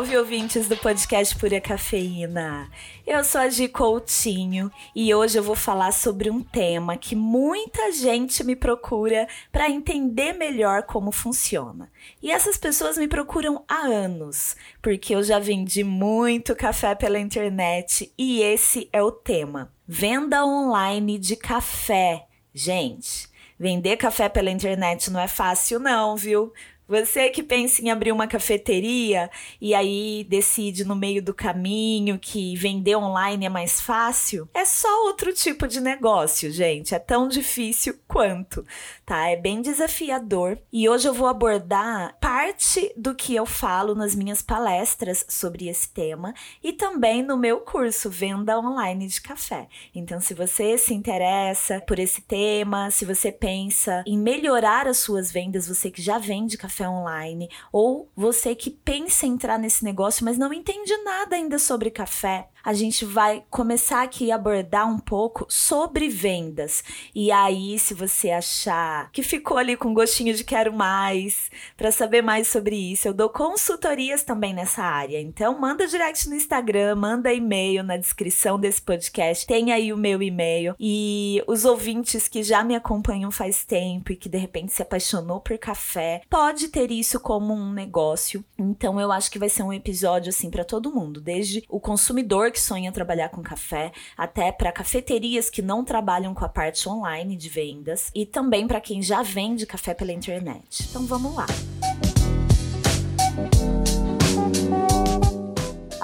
Salve, ouvintes do podcast Pura Cafeína. Eu sou a Gi Coutinho e hoje eu vou falar sobre um tema que muita gente me procura para entender melhor como funciona. E essas pessoas me procuram há anos, porque eu já vendi muito café pela internet e esse é o tema: venda online de café. Gente, vender café pela internet não é fácil, não, viu? Você que pensa em abrir uma cafeteria e aí decide no meio do caminho que vender online é mais fácil, é só outro tipo de negócio, gente. É tão difícil quanto, tá? É bem desafiador. E hoje eu vou abordar parte do que eu falo nas minhas palestras sobre esse tema e também no meu curso Venda Online de Café. Então, se você se interessa por esse tema, se você pensa em melhorar as suas vendas, você que já vende café café online, ou você que pensa em entrar nesse negócio, mas não entende nada ainda sobre café, a gente vai começar aqui a abordar um pouco sobre vendas. E aí, se você achar que ficou ali com gostinho de quero mais, para saber mais sobre isso, eu dou consultorias também nessa área. Então, manda direct no Instagram, manda e-mail na descrição desse podcast. Tem aí o meu e-mail. E os ouvintes que já me acompanham faz tempo e que de repente se apaixonou por café, pode ter isso como um negócio. Então, eu acho que vai ser um episódio assim para todo mundo, desde o consumidor que sonha trabalhar com café, até para cafeterias que não trabalham com a parte online de vendas e também para quem já vende café pela internet. Então vamos lá. A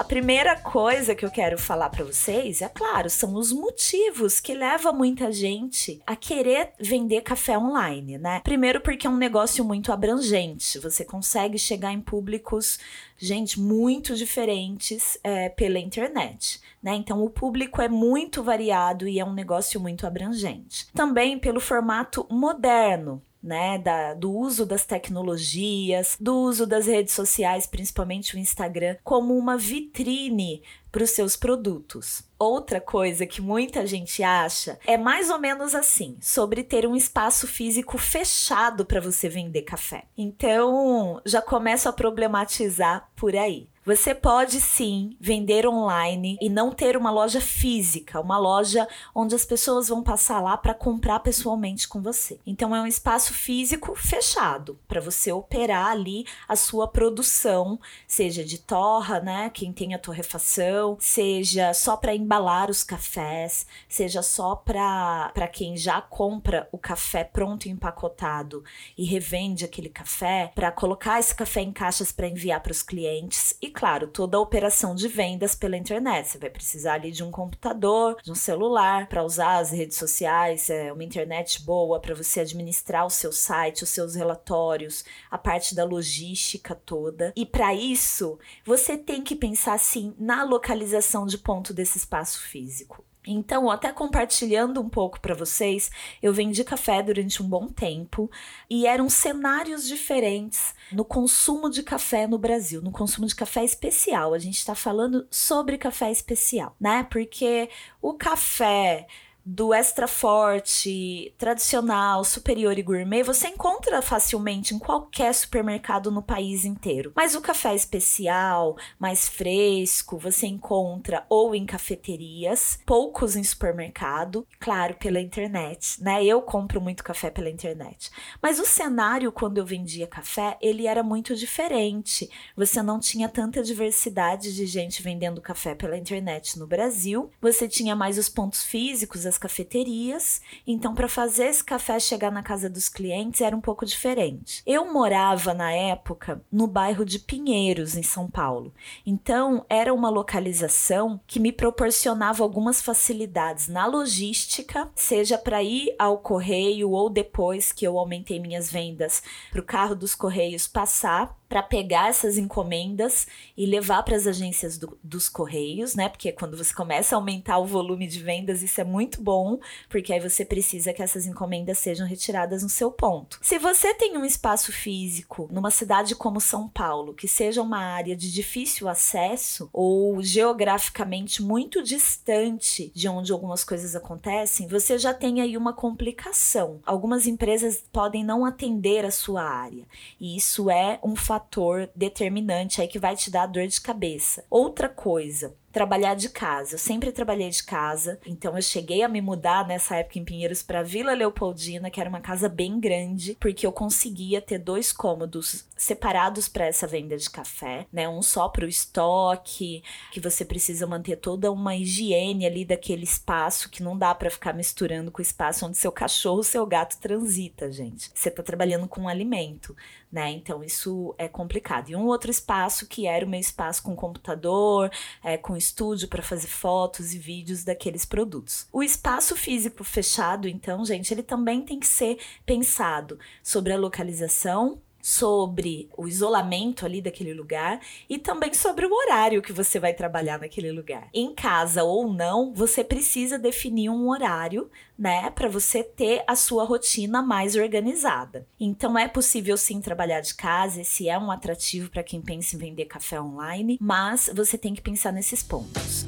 primeira coisa que eu quero falar para vocês, é claro, são os motivos que levam muita gente a querer vender café online, né? Primeiro porque é um negócio muito abrangente, você consegue chegar em públicos, gente, muito diferentes é, pela internet, né? Então o público é muito variado e é um negócio muito abrangente. Também pelo formato moderno, né, da, do uso das tecnologias, do uso das redes sociais, principalmente o Instagram, como uma vitrine para os seus produtos. Outra coisa que muita gente acha é mais ou menos assim, sobre ter um espaço físico fechado para você vender café. Então, já começo a problematizar por aí. Você pode sim vender online e não ter uma loja física, uma loja onde as pessoas vão passar lá para comprar pessoalmente com você. Então é um espaço físico fechado para você operar ali a sua produção, seja de torra, né, quem tem a torrefação, seja só para embalar os cafés, seja só para quem já compra o café pronto empacotado e revende aquele café, para colocar esse café em caixas para enviar para os clientes e claro, toda a operação de vendas pela internet. Você vai precisar ali de um computador, de um celular para usar as redes sociais, é uma internet boa para você administrar o seu site, os seus relatórios, a parte da logística toda. E para isso, você tem que pensar assim na localização de ponto desse espaço físico. Então, até compartilhando um pouco para vocês, eu vendi café durante um bom tempo e eram cenários diferentes no consumo de café no Brasil, no consumo de café especial. A gente está falando sobre café especial, né? Porque o café do extra forte, tradicional, superior e gourmet, você encontra facilmente em qualquer supermercado no país inteiro. Mas o café especial, mais fresco, você encontra ou em cafeterias, poucos em supermercado, claro, pela internet, né? Eu compro muito café pela internet. Mas o cenário quando eu vendia café, ele era muito diferente. Você não tinha tanta diversidade de gente vendendo café pela internet no Brasil. Você tinha mais os pontos físicos, as cafeterias, então para fazer esse café chegar na casa dos clientes era um pouco diferente. Eu morava na época no bairro de Pinheiros, em São Paulo, então era uma localização que me proporcionava algumas facilidades na logística, seja para ir ao correio ou depois que eu aumentei minhas vendas para o carro dos correios passar para pegar essas encomendas e levar para as agências do, dos correios, né? Porque quando você começa a aumentar o volume de vendas, isso é muito bom, porque aí você precisa que essas encomendas sejam retiradas no seu ponto. Se você tem um espaço físico numa cidade como São Paulo, que seja uma área de difícil acesso ou geograficamente muito distante de onde algumas coisas acontecem, você já tem aí uma complicação. Algumas empresas podem não atender a sua área, e isso é um fator fator determinante aí que vai te dar dor de cabeça. Outra coisa, trabalhar de casa. Eu sempre trabalhei de casa, então eu cheguei a me mudar nessa época em Pinheiros para Vila Leopoldina, que era uma casa bem grande, porque eu conseguia ter dois cômodos separados para essa venda de café, né? Um só para o estoque, que você precisa manter toda uma higiene ali daquele espaço que não dá para ficar misturando com o espaço onde seu cachorro, seu gato transita, gente. Você tá trabalhando com alimento né? Então isso é complicado. E um outro espaço que era o meu espaço com computador, é, com estúdio para fazer fotos e vídeos daqueles produtos. O espaço físico fechado, então, gente, ele também tem que ser pensado sobre a localização, sobre o isolamento ali daquele lugar e também sobre o horário que você vai trabalhar naquele lugar. Em casa ou não, você precisa definir um horário, né, para você ter a sua rotina mais organizada. Então é possível sim trabalhar de casa, esse é um atrativo para quem pensa em vender café online, mas você tem que pensar nesses pontos.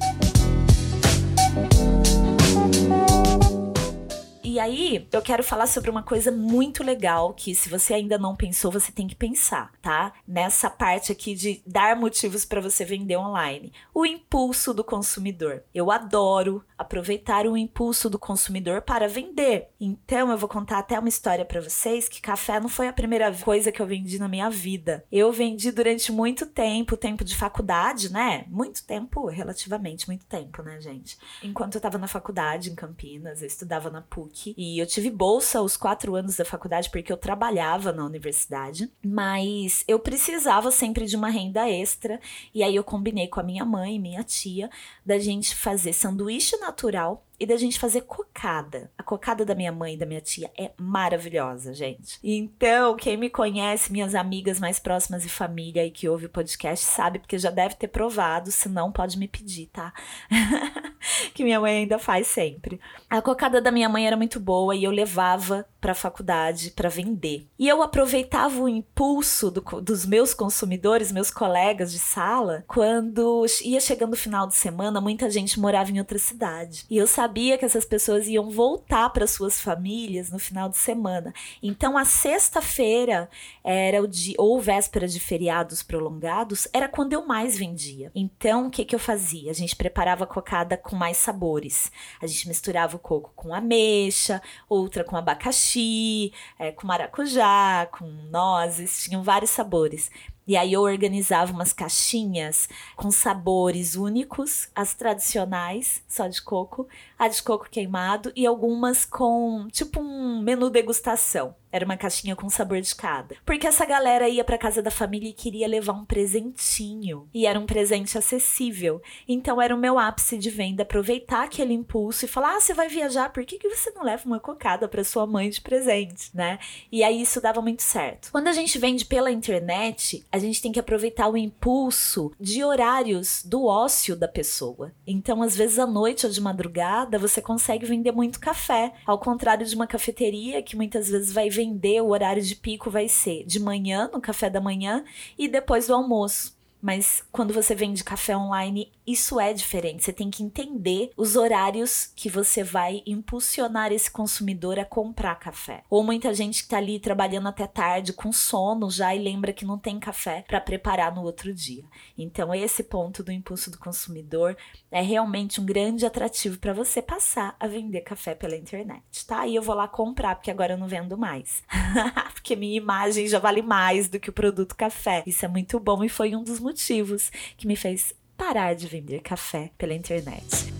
E aí, eu quero falar sobre uma coisa muito legal que, se você ainda não pensou, você tem que pensar, tá? Nessa parte aqui de dar motivos para você vender online. O impulso do consumidor. Eu adoro aproveitar o impulso do consumidor para vender. Então, eu vou contar até uma história para vocês que café não foi a primeira coisa que eu vendi na minha vida. Eu vendi durante muito tempo, tempo de faculdade, né? Muito tempo, relativamente muito tempo, né, gente? Enquanto eu tava na faculdade em Campinas, eu estudava na PUC e eu tive bolsa os quatro anos da faculdade porque eu trabalhava na universidade, mas eu precisava sempre de uma renda extra. E aí eu combinei com a minha mãe e minha tia da gente fazer sanduíche natural e da gente fazer cocada. A cocada da minha mãe e da minha tia é maravilhosa, gente. Então, quem me conhece, minhas amigas mais próximas e família e que ouve o podcast, sabe, porque já deve ter provado, se não, pode me pedir, tá? que minha mãe ainda faz sempre. A cocada da minha mãe era muito boa e eu levava para a faculdade para vender. E eu aproveitava o impulso do, dos meus consumidores, meus colegas de sala, quando ia chegando o final de semana, muita gente morava em outra cidade. E eu sabia sabia que essas pessoas iam voltar para suas famílias no final de semana. Então, a sexta-feira era o dia, ou véspera de feriados prolongados, era quando eu mais vendia. Então, o que, que eu fazia? A gente preparava cocada com mais sabores. A gente misturava o coco com ameixa, outra com abacaxi, é, com maracujá, com nozes, tinham vários sabores. E aí eu organizava umas caixinhas com sabores únicos, as tradicionais, só de coco, a de coco queimado e algumas com tipo um menu degustação. Era uma caixinha com sabor de cada. Porque essa galera ia para casa da família e queria levar um presentinho. E era um presente acessível. Então era o meu ápice de venda aproveitar aquele impulso e falar: "Ah, você vai viajar, por que, que você não leva uma cocada para sua mãe de presente?", né? E aí isso dava muito certo. Quando a gente vende pela internet, a gente tem que aproveitar o impulso de horários do ócio da pessoa. Então, às vezes à noite ou de madrugada, você consegue vender muito café, ao contrário de uma cafeteria que muitas vezes vai vender, o horário de pico vai ser de manhã, no café da manhã, e depois do almoço. Mas quando você vende café online, isso é diferente. Você tem que entender os horários que você vai impulsionar esse consumidor a comprar café. Ou muita gente que tá ali trabalhando até tarde com sono já e lembra que não tem café para preparar no outro dia. Então, esse ponto do impulso do consumidor é realmente um grande atrativo para você passar a vender café pela internet, tá? E eu vou lá comprar porque agora eu não vendo mais. porque minha imagem já vale mais do que o produto café. Isso é muito bom e foi um dos motivos que me fez parar de vender café pela internet.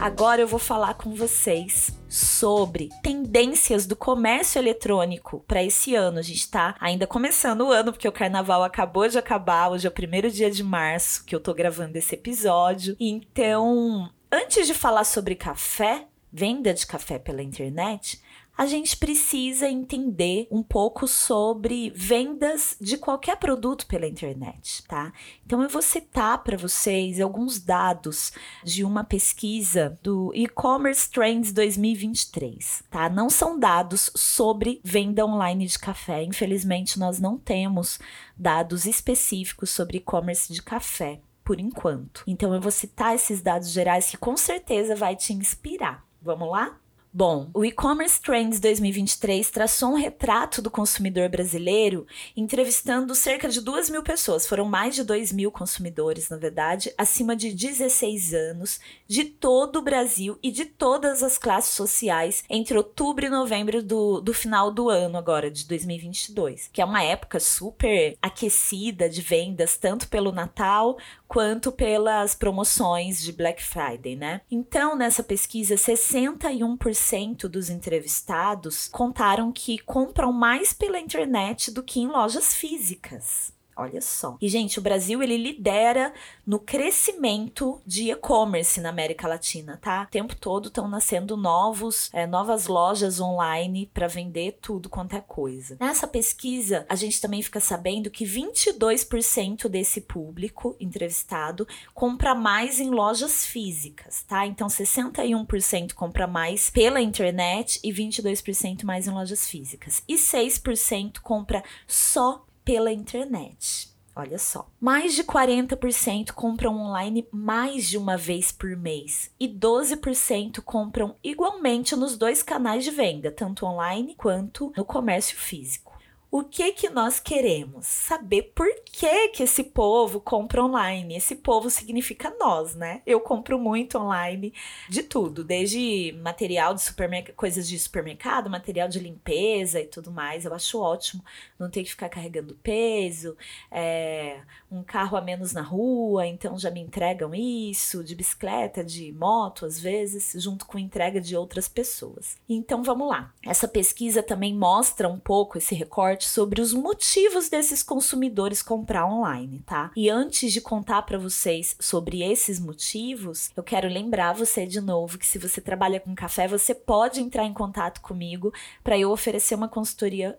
Agora eu vou falar com vocês sobre tendências do comércio eletrônico para esse ano. A gente está ainda começando o ano, porque o carnaval acabou de acabar, hoje é o primeiro dia de março que eu tô gravando esse episódio. Então, antes de falar sobre café, venda de café pela internet, a gente precisa entender um pouco sobre vendas de qualquer produto pela internet, tá? Então eu vou citar para vocês alguns dados de uma pesquisa do E-commerce Trends 2023, tá? Não são dados sobre venda online de café. Infelizmente nós não temos dados específicos sobre e-commerce de café por enquanto. Então eu vou citar esses dados gerais que com certeza vai te inspirar. Vamos lá? Bom, o e-commerce Trends 2023 traçou um retrato do consumidor brasileiro, entrevistando cerca de 2 mil pessoas. Foram mais de 2 mil consumidores, na verdade, acima de 16 anos, de todo o Brasil e de todas as classes sociais, entre outubro e novembro do, do final do ano, agora, de 2022, que é uma época super aquecida de vendas, tanto pelo Natal quanto pelas promoções de Black Friday, né? Então, nessa pesquisa, 61% dos entrevistados contaram que compram mais pela internet do que em lojas físicas. Olha só. E, gente, o Brasil ele lidera no crescimento de e-commerce na América Latina, tá? O tempo todo estão nascendo novos, é, novas lojas online para vender tudo quanto é coisa. Nessa pesquisa, a gente também fica sabendo que 22% desse público entrevistado compra mais em lojas físicas, tá? Então, 61% compra mais pela internet e 22% mais em lojas físicas. E 6% compra só pela internet. Olha só. Mais de 40% compram online mais de uma vez por mês e 12% compram igualmente nos dois canais de venda, tanto online quanto no comércio físico. O que que nós queremos? Saber por que que esse povo compra online. Esse povo significa nós, né? Eu compro muito online de tudo, desde material de supermercado, coisas de supermercado, material de limpeza e tudo mais. Eu acho ótimo não ter que ficar carregando peso, é, um carro a menos na rua, então já me entregam isso, de bicicleta, de moto, às vezes, junto com entrega de outras pessoas. Então vamos lá. Essa pesquisa também mostra um pouco esse recorte sobre os motivos desses consumidores comprar online, tá? E antes de contar para vocês sobre esses motivos, eu quero lembrar você de novo que se você trabalha com café, você pode entrar em contato comigo para eu oferecer uma consultoria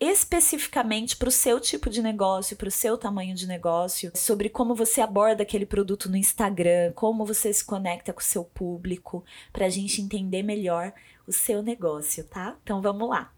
especificamente para o seu tipo de negócio, para o seu tamanho de negócio, sobre como você aborda aquele produto no Instagram, como você se conecta com o seu público, para a gente entender melhor o seu negócio, tá? Então vamos lá.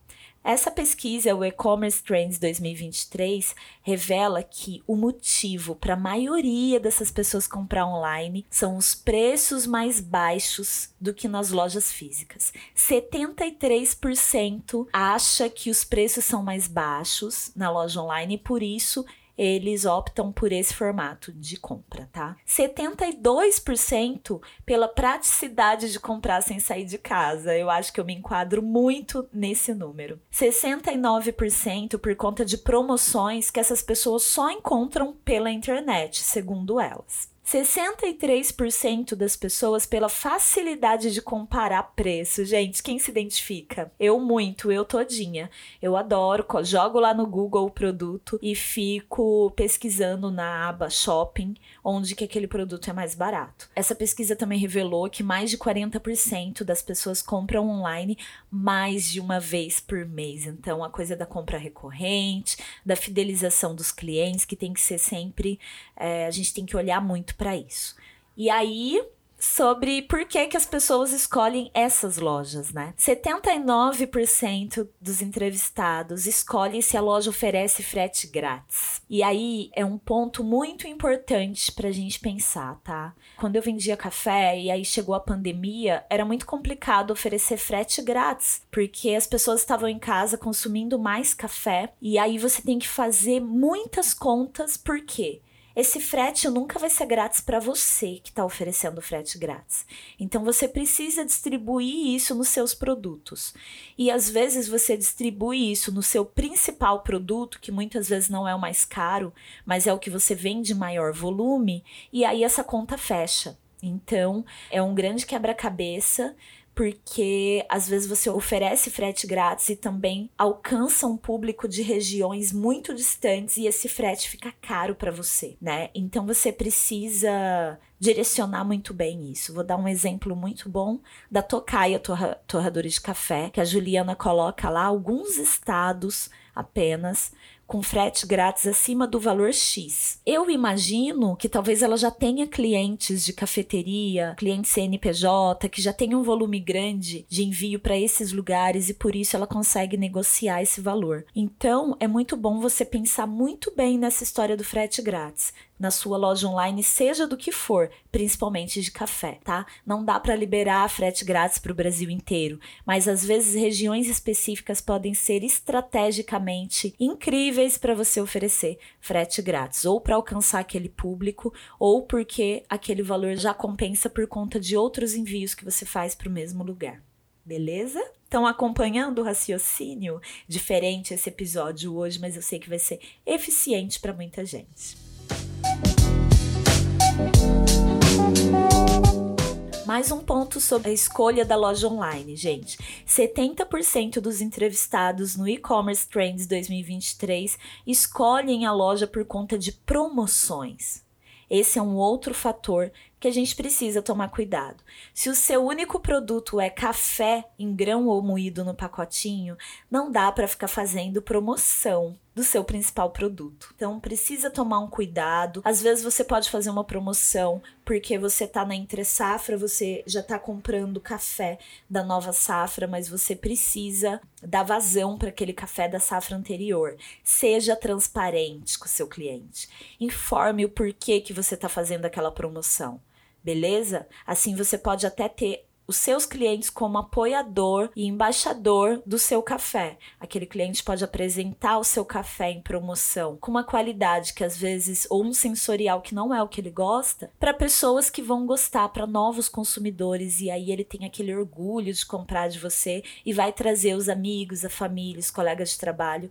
Essa pesquisa, o E-Commerce Trends 2023, revela que o motivo para a maioria dessas pessoas comprar online são os preços mais baixos do que nas lojas físicas. 73% acha que os preços são mais baixos na loja online e por isso eles optam por esse formato de compra, tá? 72% pela praticidade de comprar sem sair de casa. Eu acho que eu me enquadro muito nesse número. 69% por conta de promoções que essas pessoas só encontram pela internet, segundo elas. 63% das pessoas pela facilidade de comparar preço. Gente, quem se identifica? Eu muito, eu todinha. Eu adoro, jogo lá no Google o produto e fico pesquisando na aba shopping onde que aquele produto é mais barato. Essa pesquisa também revelou que mais de 40% das pessoas compram online mais de uma vez por mês. Então, a coisa da compra recorrente, da fidelização dos clientes, que tem que ser sempre, é, a gente tem que olhar muito para isso. E aí, sobre por que, que as pessoas escolhem essas lojas, né? 79% dos entrevistados escolhem se a loja oferece frete grátis. E aí é um ponto muito importante pra gente pensar, tá? Quando eu vendia café e aí chegou a pandemia, era muito complicado oferecer frete grátis, porque as pessoas estavam em casa consumindo mais café e aí você tem que fazer muitas contas, por quê? Esse frete nunca vai ser grátis para você que está oferecendo frete grátis. Então você precisa distribuir isso nos seus produtos. E às vezes você distribui isso no seu principal produto, que muitas vezes não é o mais caro, mas é o que você vende maior volume, e aí essa conta fecha. Então, é um grande quebra-cabeça porque às vezes você oferece frete grátis e também alcança um público de regiões muito distantes e esse frete fica caro para você, né? Então você precisa direcionar muito bem isso. Vou dar um exemplo muito bom da Tocaia Torra, Torradores de Café, que a Juliana coloca lá alguns estados apenas com frete grátis acima do valor X. Eu imagino que talvez ela já tenha clientes de cafeteria, clientes CNPJ, que já tenha um volume grande de envio para esses lugares e por isso ela consegue negociar esse valor. Então, é muito bom você pensar muito bem nessa história do frete grátis. Na sua loja online, seja do que for, principalmente de café, tá? Não dá para liberar frete grátis para o Brasil inteiro, mas às vezes regiões específicas podem ser estrategicamente incríveis para você oferecer frete grátis, ou para alcançar aquele público, ou porque aquele valor já compensa por conta de outros envios que você faz para o mesmo lugar. Beleza? Estão acompanhando o raciocínio? Diferente esse episódio hoje, mas eu sei que vai ser eficiente para muita gente. Mais um ponto sobre a escolha da loja online, gente. 70% dos entrevistados no e-commerce Trends 2023 escolhem a loja por conta de promoções. Esse é um outro fator que a gente precisa tomar cuidado. Se o seu único produto é café em grão ou moído no pacotinho, não dá para ficar fazendo promoção do seu principal produto. Então precisa tomar um cuidado. Às vezes você pode fazer uma promoção porque você tá na entre safra, você já tá comprando café da nova safra, mas você precisa dar vazão para aquele café da safra anterior. Seja transparente com o seu cliente. Informe o porquê que você tá fazendo aquela promoção beleza? Assim você pode até ter os seus clientes como apoiador e embaixador do seu café. Aquele cliente pode apresentar o seu café em promoção com uma qualidade que às vezes ou um sensorial que não é o que ele gosta, para pessoas que vão gostar, para novos consumidores e aí ele tem aquele orgulho de comprar de você e vai trazer os amigos, a família, os colegas de trabalho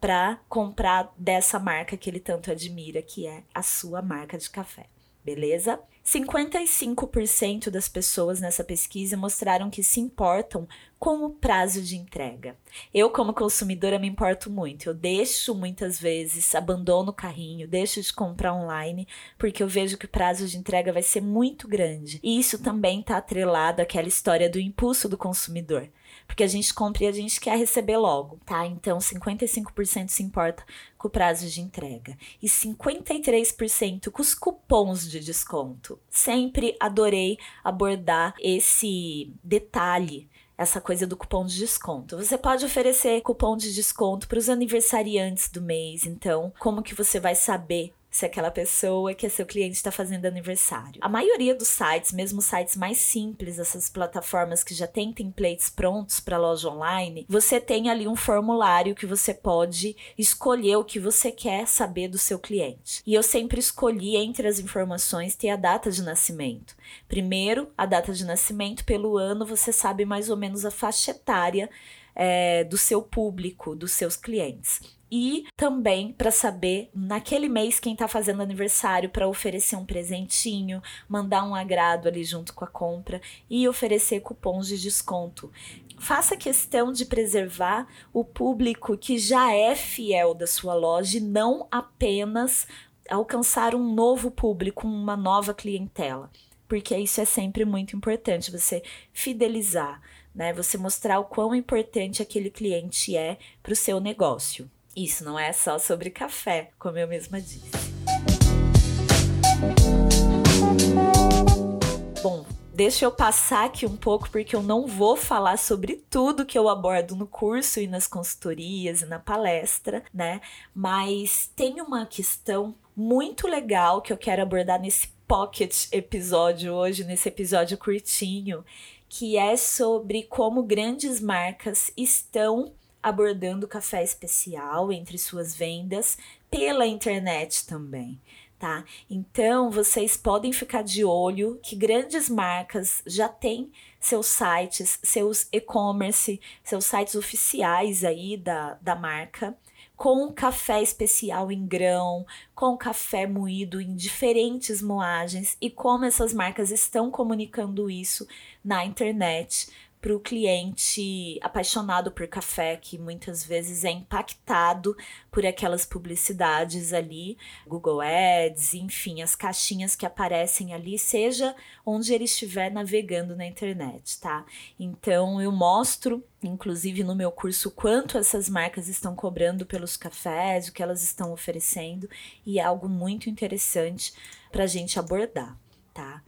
para comprar dessa marca que ele tanto admira, que é a sua marca de café. Beleza? 55% das pessoas nessa pesquisa mostraram que se importam com o prazo de entrega. Eu, como consumidora, me importo muito. Eu deixo muitas vezes, abandono o carrinho, deixo de comprar online, porque eu vejo que o prazo de entrega vai ser muito grande. E isso também está atrelado àquela história do impulso do consumidor porque a gente compra e a gente quer receber logo, tá? Então 55% se importa com o prazo de entrega e 53% com os cupons de desconto. Sempre adorei abordar esse detalhe essa coisa do cupom de desconto. Você pode oferecer cupom de desconto para os aniversariantes do mês, então como que você vai saber se aquela pessoa que é seu cliente está fazendo aniversário. A maioria dos sites, mesmo sites mais simples, essas plataformas que já têm templates prontos para loja online, você tem ali um formulário que você pode escolher o que você quer saber do seu cliente. E eu sempre escolhi entre as informações ter a data de nascimento. Primeiro, a data de nascimento, pelo ano você sabe mais ou menos a faixa etária é, do seu público, dos seus clientes e também para saber naquele mês quem está fazendo aniversário para oferecer um presentinho, mandar um agrado ali junto com a compra e oferecer cupons de desconto. Faça questão de preservar o público que já é fiel da sua loja e não apenas alcançar um novo público, uma nova clientela, porque isso é sempre muito importante você fidelizar, né? Você mostrar o quão importante aquele cliente é para o seu negócio. Isso não é só sobre café, como eu mesma disse. Bom, deixa eu passar aqui um pouco porque eu não vou falar sobre tudo que eu abordo no curso e nas consultorias e na palestra, né? Mas tem uma questão muito legal que eu quero abordar nesse pocket episódio hoje, nesse episódio curtinho, que é sobre como grandes marcas estão abordando café especial entre suas vendas pela internet também. Tá? Então, vocês podem ficar de olho que grandes marcas já têm seus sites, seus e-commerce, seus sites oficiais aí da, da marca, com café especial em grão, com café moído em diferentes moagens e como essas marcas estão comunicando isso na internet para o cliente apaixonado por café, que muitas vezes é impactado por aquelas publicidades ali, Google Ads, enfim, as caixinhas que aparecem ali, seja onde ele estiver navegando na internet, tá? Então eu mostro, inclusive no meu curso, quanto essas marcas estão cobrando pelos cafés, o que elas estão oferecendo, e é algo muito interessante para a gente abordar, tá?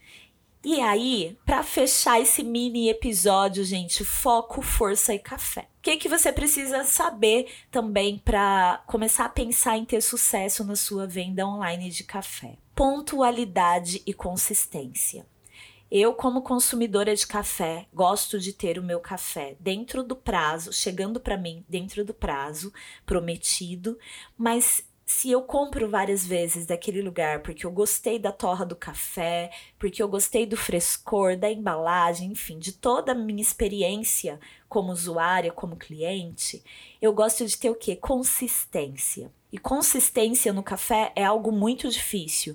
E aí, para fechar esse mini episódio, gente, foco, força e café. O que, que você precisa saber também para começar a pensar em ter sucesso na sua venda online de café? pontualidade e consistência. Eu, como consumidora de café, gosto de ter o meu café dentro do prazo, chegando para mim dentro do prazo prometido, mas se eu compro várias vezes daquele lugar porque eu gostei da torra do café, porque eu gostei do frescor, da embalagem, enfim, de toda a minha experiência como usuária, como cliente, eu gosto de ter o quê? Consistência. E consistência no café é algo muito difícil.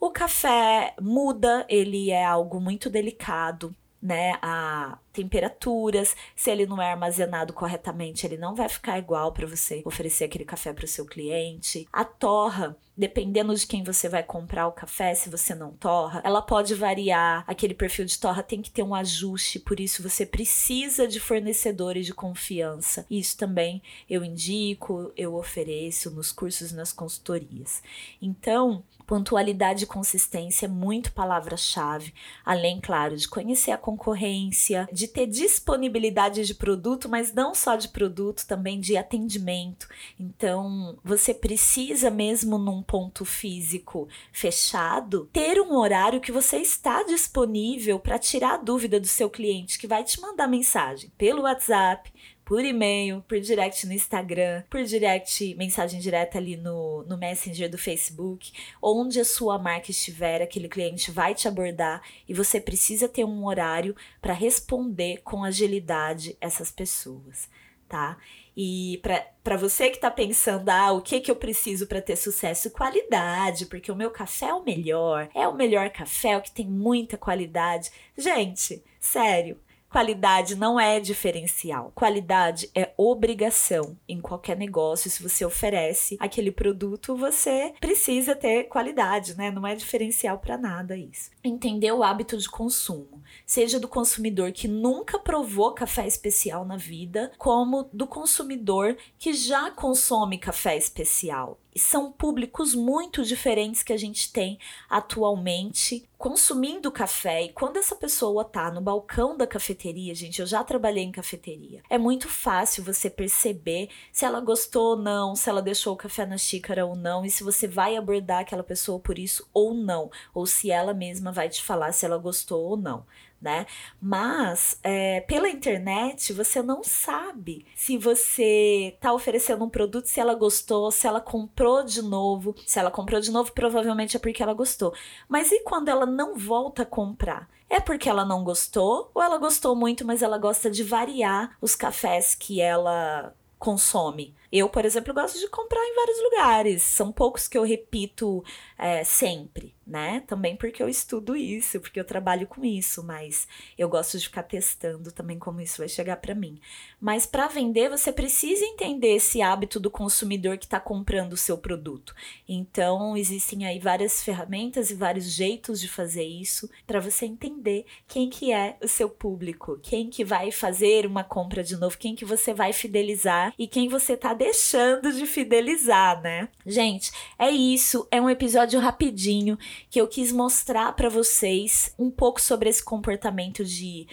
O café muda, ele é algo muito delicado, né? A temperaturas, se ele não é armazenado corretamente, ele não vai ficar igual para você oferecer aquele café para o seu cliente. A torra, dependendo de quem você vai comprar o café, se você não torra, ela pode variar. Aquele perfil de torra tem que ter um ajuste, por isso você precisa de fornecedores de confiança. Isso também eu indico, eu ofereço nos cursos e nas consultorias. Então, pontualidade e consistência é muito palavra-chave, além, claro, de conhecer a concorrência, de ter disponibilidade de produto, mas não só de produto, também de atendimento. Então, você precisa mesmo num ponto físico fechado, ter um horário que você está disponível para tirar a dúvida do seu cliente que vai te mandar mensagem pelo WhatsApp, por e-mail, por direct no Instagram, por direct, mensagem direta ali no, no Messenger do Facebook, onde a sua marca estiver, aquele cliente vai te abordar e você precisa ter um horário para responder com agilidade essas pessoas, tá? E para você que está pensando, ah, o que, que eu preciso para ter sucesso? Qualidade, porque o meu café é o melhor, é o melhor café, é o que tem muita qualidade. Gente, sério, Qualidade não é diferencial. Qualidade é obrigação em qualquer negócio. Se você oferece aquele produto, você precisa ter qualidade, né? Não é diferencial para nada isso. Entender o hábito de consumo, seja do consumidor que nunca provou café especial na vida, como do consumidor que já consome café especial são públicos muito diferentes que a gente tem atualmente consumindo café. E quando essa pessoa tá no balcão da cafeteria, gente, eu já trabalhei em cafeteria. É muito fácil você perceber se ela gostou ou não, se ela deixou o café na xícara ou não, e se você vai abordar aquela pessoa por isso ou não, ou se ela mesma vai te falar se ela gostou ou não né? Mas é, pela internet você não sabe se você tá oferecendo um produto, se ela gostou, se ela comprou de novo. Se ela comprou de novo, provavelmente é porque ela gostou. Mas e quando ela não volta a comprar? É porque ela não gostou ou ela gostou muito, mas ela gosta de variar os cafés que ela consome? Eu, por exemplo, gosto de comprar em vários lugares. São poucos que eu repito é, sempre né? Também porque eu estudo isso, porque eu trabalho com isso, mas eu gosto de ficar testando também como isso vai chegar para mim. Mas para vender, você precisa entender esse hábito do consumidor que está comprando o seu produto. Então, existem aí várias ferramentas e vários jeitos de fazer isso para você entender quem que é o seu público, quem que vai fazer uma compra de novo, quem que você vai fidelizar e quem você tá deixando de fidelizar, né? Gente, é isso, é um episódio rapidinho que eu quis mostrar para vocês um pouco sobre esse comportamento de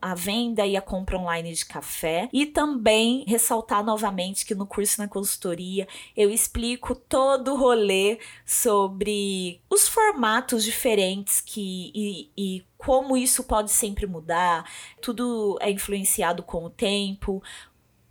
a venda e a compra online de café. E também ressaltar novamente que no curso na consultoria eu explico todo o rolê sobre os formatos diferentes que e, e como isso pode sempre mudar, tudo é influenciado com o tempo,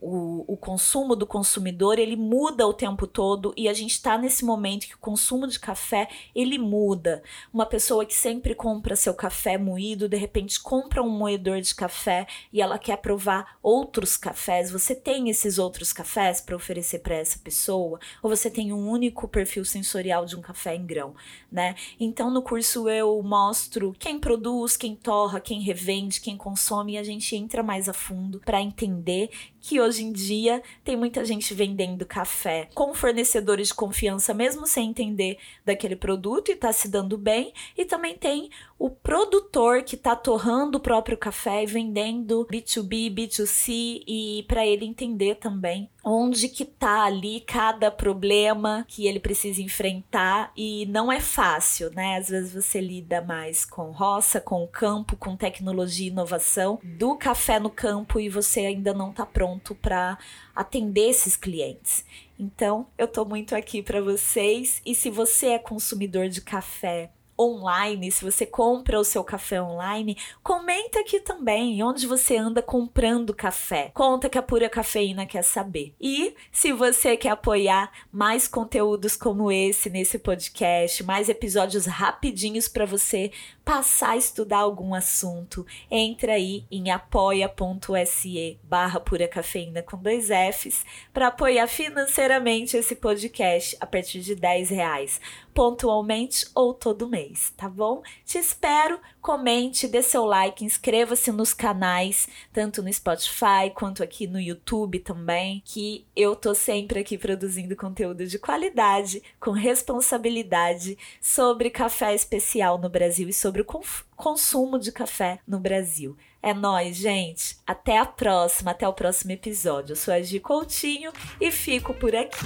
o, o consumo do consumidor ele muda o tempo todo e a gente está nesse momento que o consumo de café ele muda. Uma pessoa que sempre compra seu café moído, de repente compra um moedor de café e ela quer provar outros cafés. Você tem esses outros cafés para oferecer para essa pessoa? Ou você tem um único perfil sensorial de um café em grão, né? Então no curso eu mostro quem produz, quem torra, quem revende, quem consome e a gente entra mais a fundo para entender que hoje em dia tem muita gente vendendo café com fornecedores de confiança, mesmo sem entender daquele produto e tá se dando bem. E também tem o produtor que tá torrando o próprio café e vendendo B2B, B2C e para ele entender também onde que tá ali cada problema que ele precisa enfrentar e não é fácil, né? Às vezes você lida mais com roça, com campo, com tecnologia e inovação do café no campo e você ainda não tá pronto para atender esses clientes. Então, eu tô muito aqui para vocês e se você é consumidor de café, online, se você compra o seu café online, comenta aqui também onde você anda comprando café. Conta que a Pura Cafeína quer saber. E se você quer apoiar mais conteúdos como esse nesse podcast, mais episódios rapidinhos para você passar a estudar algum assunto, entra aí em apoia.se barra pura cafeína com dois Fs para apoiar financeiramente esse podcast a partir de 10 reais pontualmente ou todo mês, tá bom? Te espero, comente, dê seu like, inscreva-se nos canais, tanto no Spotify quanto aqui no YouTube também, que eu tô sempre aqui produzindo conteúdo de qualidade, com responsabilidade sobre café especial no Brasil e sobre o consumo de café no Brasil. É nóis, gente. Até a próxima, até o próximo episódio. Eu sou a Gi Coutinho e fico por aqui.